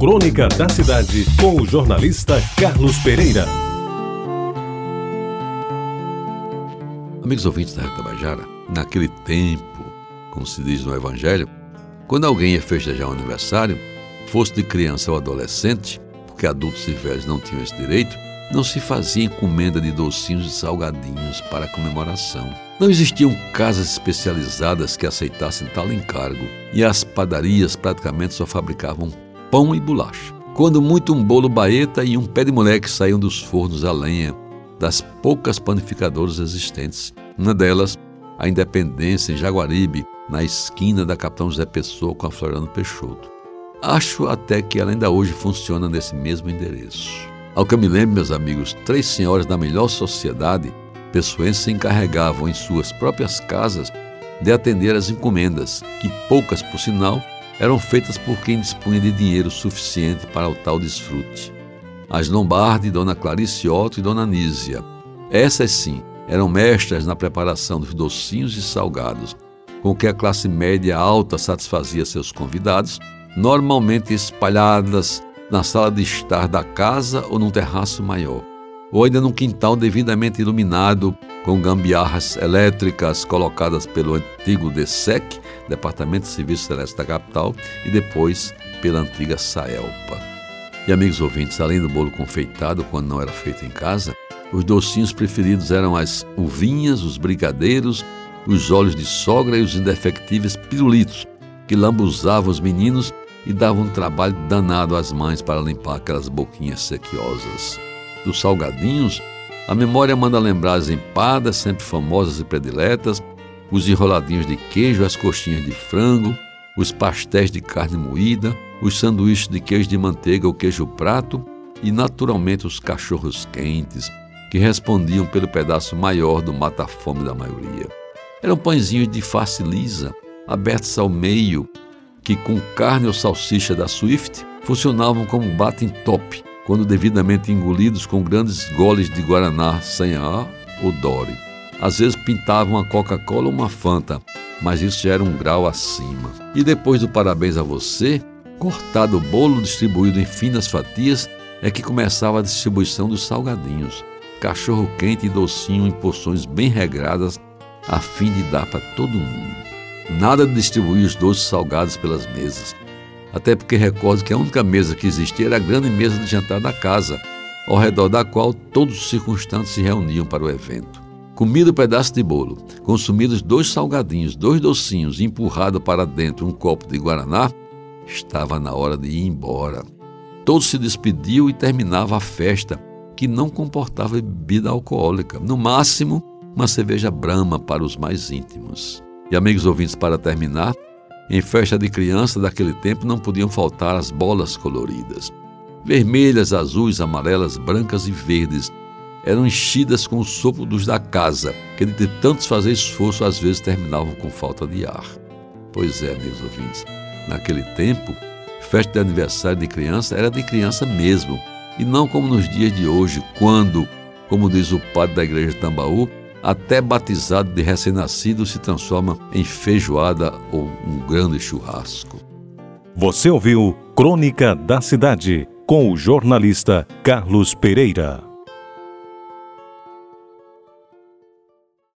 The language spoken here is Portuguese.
Crônica da Cidade, com o jornalista Carlos Pereira. Amigos ouvintes da Reta Bajara, naquele tempo, como se diz no Evangelho, quando alguém ia festejar um aniversário, fosse de criança ou adolescente, porque adultos e velhos não tinham esse direito, não se fazia encomenda de docinhos e salgadinhos para comemoração. Não existiam casas especializadas que aceitassem tal encargo, e as padarias praticamente só fabricavam pão e bolacha. Quando muito um bolo baeta e um pé de moleque saíam dos fornos a lenha das poucas panificadoras existentes. Uma delas, a Independência, em Jaguaribe, na esquina da Capitão José Pessoa com a Floriano Peixoto. Acho até que ela ainda hoje funciona nesse mesmo endereço. Ao que eu me lembro, meus amigos, três senhoras da melhor sociedade pessoenses se encarregavam em suas próprias casas de atender às encomendas, que poucas, por sinal, eram feitas por quem dispunha de dinheiro suficiente para o tal desfrute. As Lombardi, Dona Clarice Otto e Dona Nísia. Essas sim eram mestras na preparação dos docinhos e salgados, com que a classe média alta satisfazia seus convidados, normalmente espalhadas na sala de estar da casa ou num terraço maior, ou ainda num quintal devidamente iluminado com gambiarras elétricas colocadas pelo antigo DSEC, Departamento de Serviços Celeste da capital, e depois pela antiga Saelpa. E amigos ouvintes, além do bolo confeitado quando não era feito em casa, os docinhos preferidos eram as uvinhas, os brigadeiros, os olhos de sogra e os indefectíveis pirulitos, que lambuzavam os meninos e davam um trabalho danado às mães para limpar aquelas boquinhas sequiosas. Dos salgadinhos, a memória manda lembrar as empadas, sempre famosas e prediletas, os enroladinhos de queijo, as coxinhas de frango, os pastéis de carne moída, os sanduíches de queijo de manteiga ou queijo prato e, naturalmente, os cachorros quentes, que respondiam pelo pedaço maior do mata-fome da maioria. Eram pãezinhos de face lisa, abertos ao meio, que com carne ou salsicha da Swift funcionavam como batem top, quando devidamente engolidos com grandes goles de guaraná sem ar ou dore. Às vezes pintavam uma Coca-Cola ou uma Fanta, mas isso já era um grau acima. E depois do parabéns a você, cortado o bolo distribuído em finas fatias, é que começava a distribuição dos salgadinhos, cachorro quente e docinho em porções bem regradas, a fim de dar para todo mundo. Nada de distribuir os doces salgados pelas mesas até porque recordo que a única mesa que existia era a grande mesa de jantar da casa, ao redor da qual todos os circunstantes se reuniam para o evento. Comido um pedaço de bolo, consumidos dois salgadinhos, dois docinhos e empurrado para dentro um copo de guaraná, estava na hora de ir embora. Todos se despediam e terminava a festa, que não comportava bebida alcoólica, no máximo uma cerveja brama para os mais íntimos. E amigos ouvintes, para terminar, em festa de criança daquele tempo não podiam faltar as bolas coloridas. Vermelhas, azuis, amarelas, brancas e verdes eram enchidas com o sopro dos da casa, que de tantos fazer esforço às vezes terminavam com falta de ar. Pois é, meus ouvintes, naquele tempo, festa de aniversário de criança era de criança mesmo, e não como nos dias de hoje, quando, como diz o padre da igreja de Tambaú, até batizado de recém-nascido se transforma em feijoada ou um grande churrasco. Você ouviu Crônica da Cidade com o jornalista Carlos Pereira.